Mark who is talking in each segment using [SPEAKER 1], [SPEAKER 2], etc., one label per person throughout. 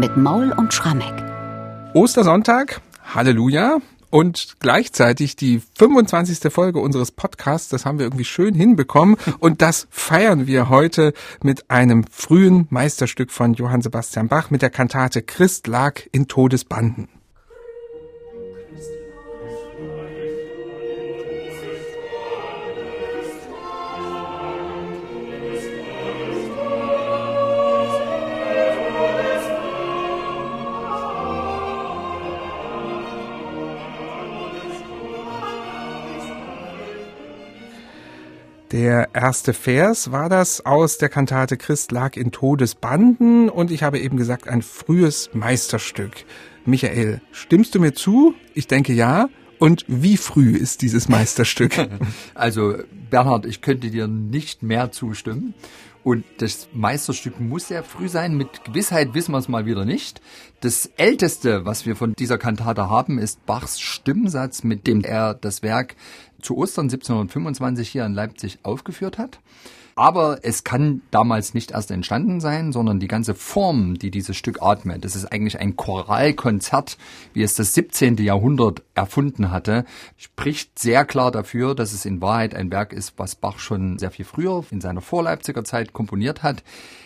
[SPEAKER 1] mit Maul und Schrammeck.
[SPEAKER 2] Ostersonntag, Halleluja. Und gleichzeitig die 25. Folge unseres Podcasts, das haben wir irgendwie schön hinbekommen. Und das feiern wir heute mit einem frühen Meisterstück von Johann Sebastian Bach mit der Kantate Christ lag in Todesbanden. Der erste Vers war das aus der Kantate Christ lag in Todesbanden und ich habe eben gesagt, ein frühes Meisterstück. Michael, stimmst du mir zu? Ich denke ja. Und wie früh ist dieses Meisterstück?
[SPEAKER 3] Also Bernhard, ich könnte dir nicht mehr zustimmen. Und das Meisterstück muss sehr früh sein. Mit Gewissheit wissen wir es mal wieder nicht. Das älteste, was wir von dieser Kantate haben, ist Bachs Stimmsatz, mit dem er das Werk zu Ostern 1725 hier in Leipzig aufgeführt hat. Aber es kann damals nicht erst entstanden sein, sondern die ganze Form, die dieses Stück atmet, das ist eigentlich ein Choralkonzert, wie es das 17. Jahrhundert erfunden hatte, spricht sehr klar dafür, dass es in Wahrheit ein Werk ist, was Bach schon sehr viel früher in seiner Vorleipziger Zeit komponiert hat.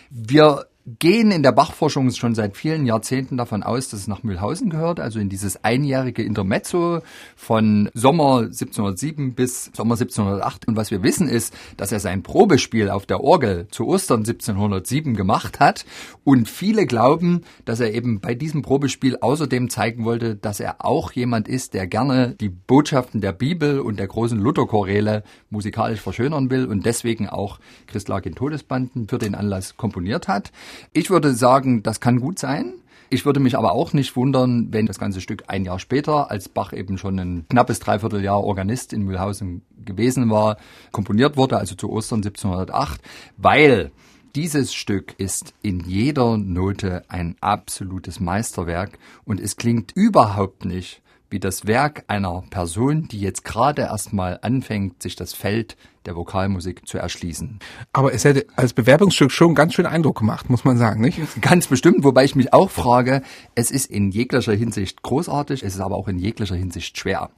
[SPEAKER 3] Wir gehen in der Bachforschung schon seit vielen Jahrzehnten davon aus, dass es nach Mühlhausen gehört, also in dieses einjährige Intermezzo von Sommer 1707 bis Sommer 1708. Und was wir wissen ist, dass er sein Probespiel auf der Orgel zu Ostern 1707 gemacht hat. Und viele glauben, dass er eben bei diesem Probespiel außerdem zeigen wollte, dass er auch jemand ist, der gerne die Botschaften der Bibel und der großen Lutherchoräle musikalisch verschönern will und deswegen auch Christ lag in Todesbanden für den Anlass komponiert hat. Ich würde sagen, das kann gut sein. Ich würde mich aber auch nicht wundern, wenn das ganze Stück ein Jahr später, als Bach eben schon ein knappes Dreivierteljahr Organist in Mühlhausen gewesen war, komponiert wurde, also zu Ostern 1708, weil dieses Stück ist in jeder Note ein absolutes Meisterwerk und es klingt überhaupt nicht wie das Werk einer Person, die jetzt gerade erstmal anfängt, sich das Feld der Vokalmusik zu erschließen.
[SPEAKER 2] Aber es hätte als Bewerbungsstück schon ganz schön Eindruck gemacht, muss man sagen, nicht?
[SPEAKER 3] Ganz bestimmt, wobei ich mich auch frage, es ist in jeglicher Hinsicht großartig, es ist aber auch in jeglicher Hinsicht schwer.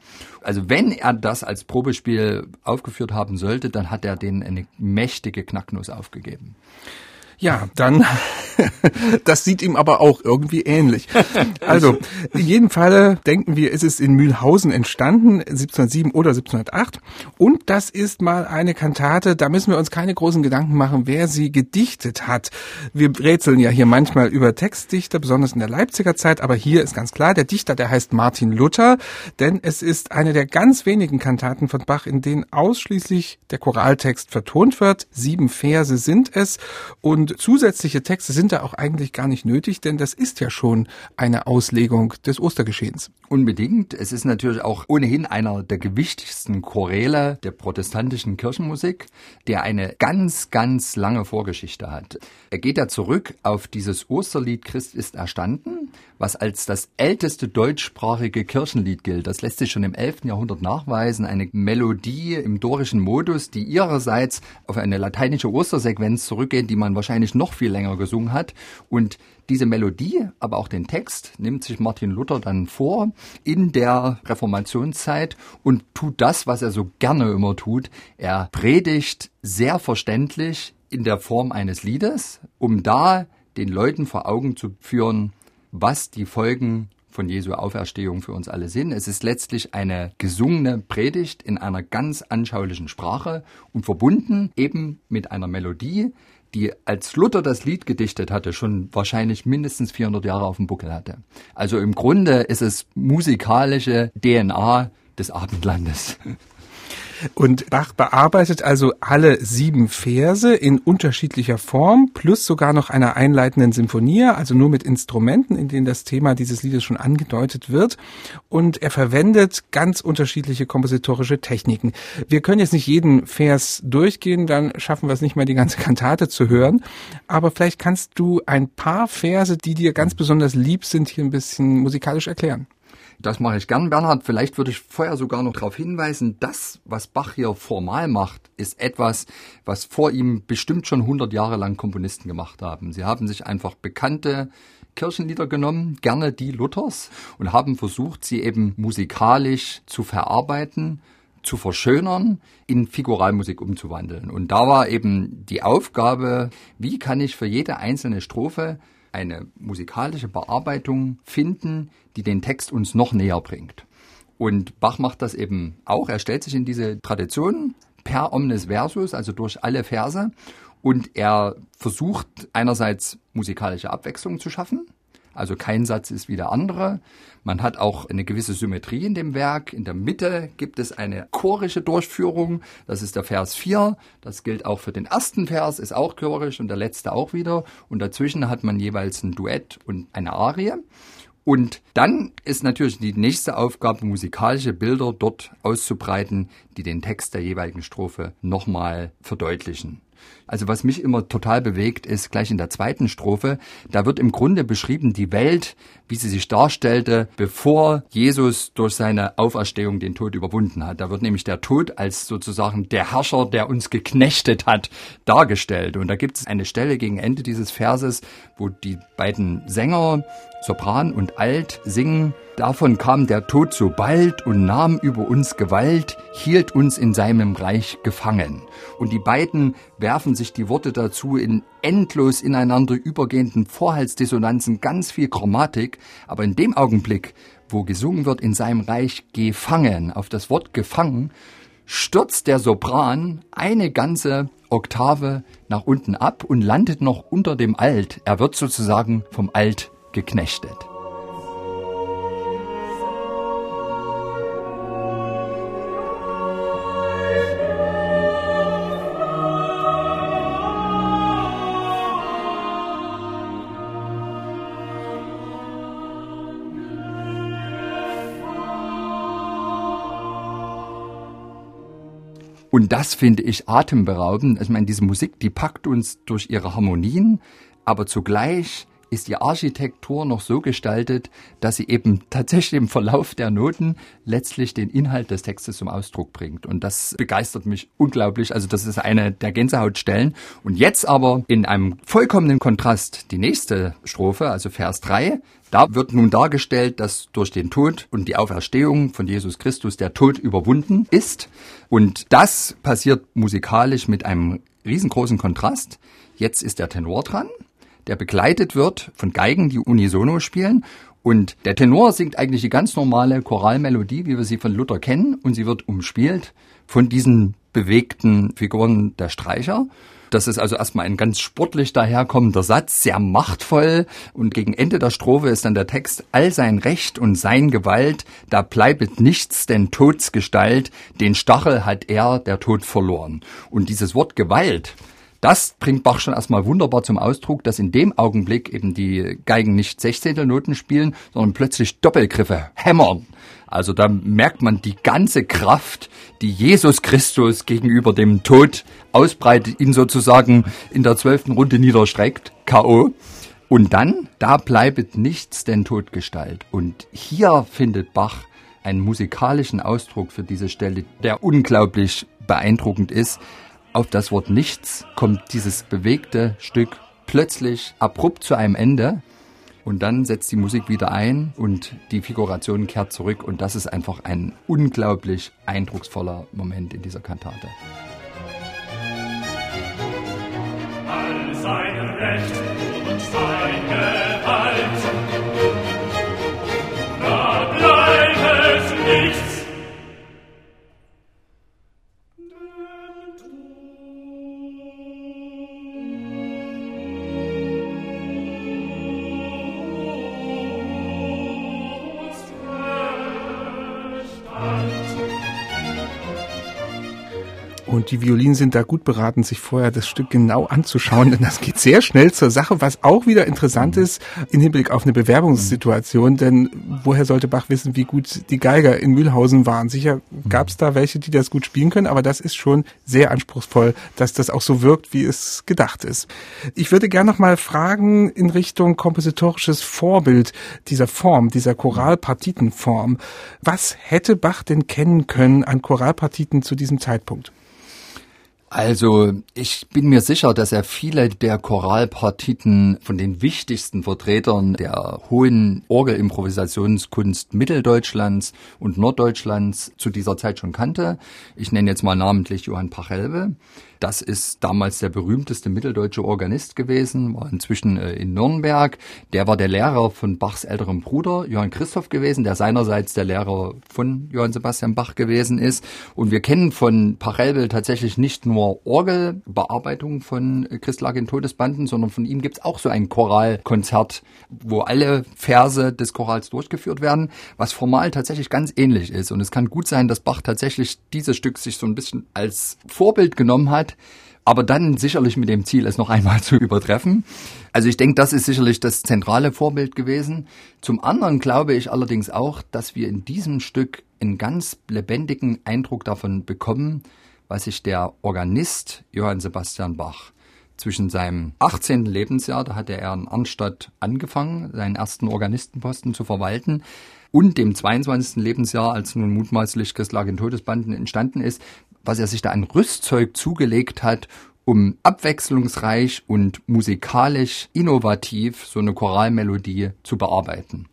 [SPEAKER 3] Also wenn er das als Probespiel aufgeführt haben sollte, dann hat er denen eine mächtige Knacknuss aufgegeben.
[SPEAKER 2] Ja, dann, das sieht ihm aber auch irgendwie ähnlich. Also, in jedem Falle denken wir, ist es in Mühlhausen entstanden, 1707 oder 1708. Und das ist mal eine Kantate, da müssen wir uns keine großen Gedanken machen, wer sie gedichtet hat. Wir rätseln ja hier manchmal über Textdichter, besonders in der Leipziger Zeit, aber hier ist ganz klar, der Dichter, der heißt Martin Luther, denn es ist eine der ganz wenigen Kantaten von Bach, in denen ausschließlich der Choraltext vertont wird. Sieben Verse sind es und und zusätzliche Texte sind da auch eigentlich gar nicht nötig, denn das ist ja schon eine Auslegung des Ostergeschehens.
[SPEAKER 3] Unbedingt. Es ist natürlich auch ohnehin einer der gewichtigsten Choräle der protestantischen Kirchenmusik, der eine ganz, ganz lange Vorgeschichte hat. Er geht da zurück auf dieses Osterlied Christ ist erstanden, was als das älteste deutschsprachige Kirchenlied gilt. Das lässt sich schon im 11. Jahrhundert nachweisen. Eine Melodie im dorischen Modus, die ihrerseits auf eine lateinische Ostersequenz zurückgeht, die man wahrscheinlich noch viel länger gesungen hat. Und diese Melodie, aber auch den Text nimmt sich Martin Luther dann vor in der Reformationszeit und tut das, was er so gerne immer tut. Er predigt sehr verständlich in der Form eines Liedes, um da den Leuten vor Augen zu führen, was die Folgen von Jesu Auferstehung für uns alle sind. Es ist letztlich eine gesungene Predigt in einer ganz anschaulichen Sprache und verbunden eben mit einer Melodie, die als Luther das Lied gedichtet hatte, schon wahrscheinlich mindestens 400 Jahre auf dem Buckel hatte. Also im Grunde ist es musikalische DNA des Abendlandes.
[SPEAKER 2] Und Bach bearbeitet also alle sieben Verse in unterschiedlicher Form, plus sogar noch einer einleitenden Symphonie, also nur mit Instrumenten, in denen das Thema dieses Liedes schon angedeutet wird. Und er verwendet ganz unterschiedliche kompositorische Techniken. Wir können jetzt nicht jeden Vers durchgehen, dann schaffen wir es nicht mehr, die ganze Kantate zu hören. Aber vielleicht kannst du ein paar Verse, die dir ganz besonders lieb sind, hier ein bisschen musikalisch erklären.
[SPEAKER 3] Das mache ich gern, Bernhard. Vielleicht würde ich vorher sogar noch darauf hinweisen, das, was Bach hier formal macht, ist etwas, was vor ihm bestimmt schon 100 Jahre lang Komponisten gemacht haben. Sie haben sich einfach bekannte Kirchenlieder genommen, gerne die Luthers, und haben versucht, sie eben musikalisch zu verarbeiten, zu verschönern, in Figuralmusik umzuwandeln. Und da war eben die Aufgabe, wie kann ich für jede einzelne Strophe eine musikalische Bearbeitung finden, die den Text uns noch näher bringt. Und Bach macht das eben auch. Er stellt sich in diese Tradition per omnes versus, also durch alle Verse. Und er versucht einerseits musikalische Abwechslung zu schaffen. Also kein Satz ist wie der andere. Man hat auch eine gewisse Symmetrie in dem Werk. In der Mitte gibt es eine chorische Durchführung. Das ist der Vers 4. Das gilt auch für den ersten Vers, ist auch chorisch und der letzte auch wieder. Und dazwischen hat man jeweils ein Duett und eine Arie. Und dann ist natürlich die nächste Aufgabe, musikalische Bilder dort auszubreiten, die den Text der jeweiligen Strophe nochmal verdeutlichen. Also was mich immer total bewegt, ist gleich in der zweiten Strophe, da wird im Grunde beschrieben die Welt, wie sie sich darstellte, bevor Jesus durch seine Auferstehung den Tod überwunden hat. Da wird nämlich der Tod als sozusagen der Herrscher, der uns geknechtet hat, dargestellt. Und da gibt es eine Stelle gegen Ende dieses Verses, wo die beiden Sänger, Sopran und Alt, singen, Davon kam der Tod so bald und nahm über uns Gewalt, hielt uns in seinem Reich gefangen. Und die beiden werfen sich die Worte dazu in endlos ineinander übergehenden Vorhaltsdissonanzen, ganz viel Chromatik, aber in dem Augenblick, wo gesungen wird in seinem Reich gefangen, auf das Wort gefangen, stürzt der Sopran eine ganze Oktave nach unten ab und landet noch unter dem Alt. Er wird sozusagen vom Alt geknechtet. Und das finde ich atemberaubend. Ich meine, diese Musik, die packt uns durch ihre Harmonien, aber zugleich ist die Architektur noch so gestaltet, dass sie eben tatsächlich im Verlauf der Noten letztlich den Inhalt des Textes zum Ausdruck bringt. Und das begeistert mich unglaublich. Also das ist eine der Gänsehautstellen. Und jetzt aber in einem vollkommenen Kontrast die nächste Strophe, also Vers 3. Da wird nun dargestellt, dass durch den Tod und die Auferstehung von Jesus Christus der Tod überwunden ist. Und das passiert musikalisch mit einem riesengroßen Kontrast. Jetzt ist der Tenor dran, der begleitet wird von Geigen, die unisono spielen. Und der Tenor singt eigentlich die ganz normale Choralmelodie, wie wir sie von Luther kennen, und sie wird umspielt von diesen bewegten Figuren der Streicher. Das ist also erstmal ein ganz sportlich daherkommender Satz, sehr machtvoll. Und gegen Ende der Strophe ist dann der Text, all sein Recht und sein Gewalt, da bleibet nichts, denn Todsgestalt, den Stachel hat er, der Tod verloren. Und dieses Wort Gewalt, das bringt Bach schon erstmal wunderbar zum Ausdruck, dass in dem Augenblick eben die Geigen nicht Sechzehntelnoten spielen, sondern plötzlich Doppelgriffe hämmern. Also da merkt man die ganze Kraft, die Jesus Christus gegenüber dem Tod ausbreitet, ihn sozusagen in der zwölften Runde niederstreckt, K.O. Und dann, da bleibet nichts denn Todgestalt. Und hier findet Bach einen musikalischen Ausdruck für diese Stelle, der unglaublich beeindruckend ist. Auf das Wort nichts kommt dieses bewegte Stück plötzlich abrupt zu einem Ende und dann setzt die Musik wieder ein und die Figuration kehrt zurück. Und das ist einfach ein unglaublich eindrucksvoller Moment in dieser Kantate.
[SPEAKER 2] Und die Violinen sind da gut beraten, sich vorher das Stück genau anzuschauen, denn das geht sehr schnell zur Sache, was auch wieder interessant mhm. ist im Hinblick auf eine Bewerbungssituation, denn woher sollte Bach wissen, wie gut die Geiger in Mühlhausen waren? Sicher gab es da welche, die das gut spielen können, aber das ist schon sehr anspruchsvoll, dass das auch so wirkt, wie es gedacht ist. Ich würde gerne noch mal fragen in Richtung kompositorisches Vorbild dieser Form, dieser Choralpartitenform. Was hätte Bach denn kennen können an Choralpartiten zu diesem Zeitpunkt?
[SPEAKER 3] Also ich bin mir sicher, dass er viele der Choralpartiten von den wichtigsten Vertretern der hohen Orgelimprovisationskunst Mitteldeutschlands und Norddeutschlands zu dieser Zeit schon kannte. Ich nenne jetzt mal namentlich Johann Pachelbe. Das ist damals der berühmteste mitteldeutsche Organist gewesen, war inzwischen äh, in Nürnberg. Der war der Lehrer von Bachs älterem Bruder, Johann Christoph gewesen, der seinerseits der Lehrer von Johann Sebastian Bach gewesen ist. Und wir kennen von Pachelbel tatsächlich nicht nur Orgelbearbeitung von Christlage Todesbanden, sondern von ihm gibt's auch so ein Choralkonzert, wo alle Verse des Chorals durchgeführt werden, was formal tatsächlich ganz ähnlich ist. Und es kann gut sein, dass Bach tatsächlich dieses Stück sich so ein bisschen als Vorbild genommen hat, aber dann sicherlich mit dem Ziel, es noch einmal zu übertreffen. Also ich denke, das ist sicherlich das zentrale Vorbild gewesen. Zum anderen glaube ich allerdings auch, dass wir in diesem Stück einen ganz lebendigen Eindruck davon bekommen, was sich der Organist Johann Sebastian Bach zwischen seinem 18. Lebensjahr, da hatte er in Arnstadt angefangen, seinen ersten Organistenposten zu verwalten, und dem 22. Lebensjahr, als nun mutmaßlich Christlag in Todesbanden entstanden ist, was er sich da an Rüstzeug zugelegt hat, um abwechslungsreich und musikalisch innovativ so eine Choralmelodie zu bearbeiten.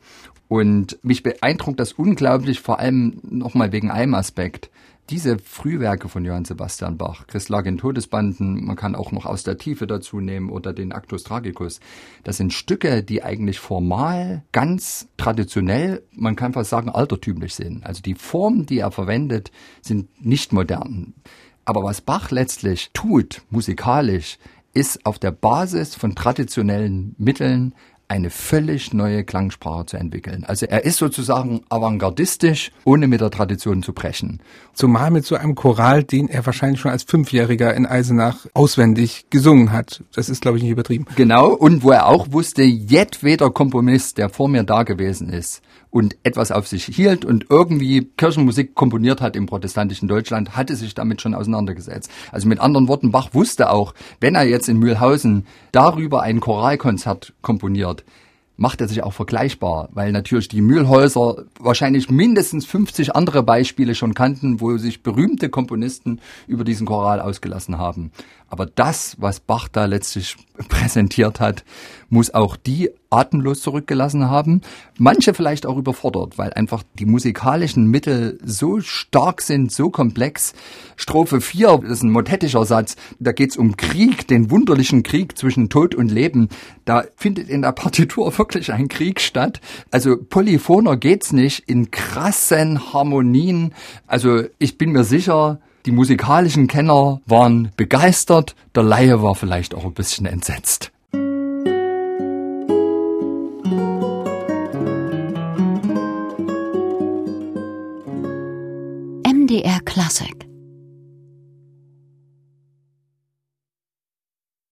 [SPEAKER 3] Und mich beeindruckt das unglaublich, vor allem nochmal wegen einem Aspekt. Diese Frühwerke von Johann Sebastian Bach, Christ lag in Todesbanden, man kann auch noch aus der Tiefe dazu nehmen oder den Actus Tragicus, das sind Stücke, die eigentlich formal ganz traditionell, man kann fast sagen altertümlich sind. Also die Formen, die er verwendet, sind nicht modern. Aber was Bach letztlich tut, musikalisch, ist auf der Basis von traditionellen Mitteln eine völlig neue Klangsprache zu entwickeln. Also er ist sozusagen avantgardistisch, ohne mit der Tradition zu brechen.
[SPEAKER 2] Zumal mit so einem Choral, den er wahrscheinlich schon als Fünfjähriger in Eisenach auswendig gesungen hat. Das ist, glaube ich, nicht übertrieben.
[SPEAKER 3] Genau, und wo er auch wusste, jedweder Komponist, der vor mir da gewesen ist, und etwas auf sich hielt und irgendwie Kirchenmusik komponiert hat im protestantischen Deutschland, hatte sich damit schon auseinandergesetzt. Also mit anderen Worten, Bach wusste auch, wenn er jetzt in Mühlhausen darüber ein Choralkonzert komponiert, macht er sich auch vergleichbar, weil natürlich die Mühlhäuser wahrscheinlich mindestens 50 andere Beispiele schon kannten, wo sich berühmte Komponisten über diesen Choral ausgelassen haben. Aber das, was Bach da letztlich präsentiert hat, muss auch die atemlos zurückgelassen haben. Manche vielleicht auch überfordert, weil einfach die musikalischen Mittel so stark sind, so komplex. Strophe 4, das ist ein motettischer Satz, da geht's um Krieg, den wunderlichen Krieg zwischen Tod und Leben. Da findet in der Partitur wirklich ein Krieg statt. Also polyphoner geht's nicht, in krassen Harmonien. Also ich bin mir sicher, die musikalischen Kenner waren begeistert, der Laie war vielleicht auch ein bisschen entsetzt.
[SPEAKER 1] MDR Classic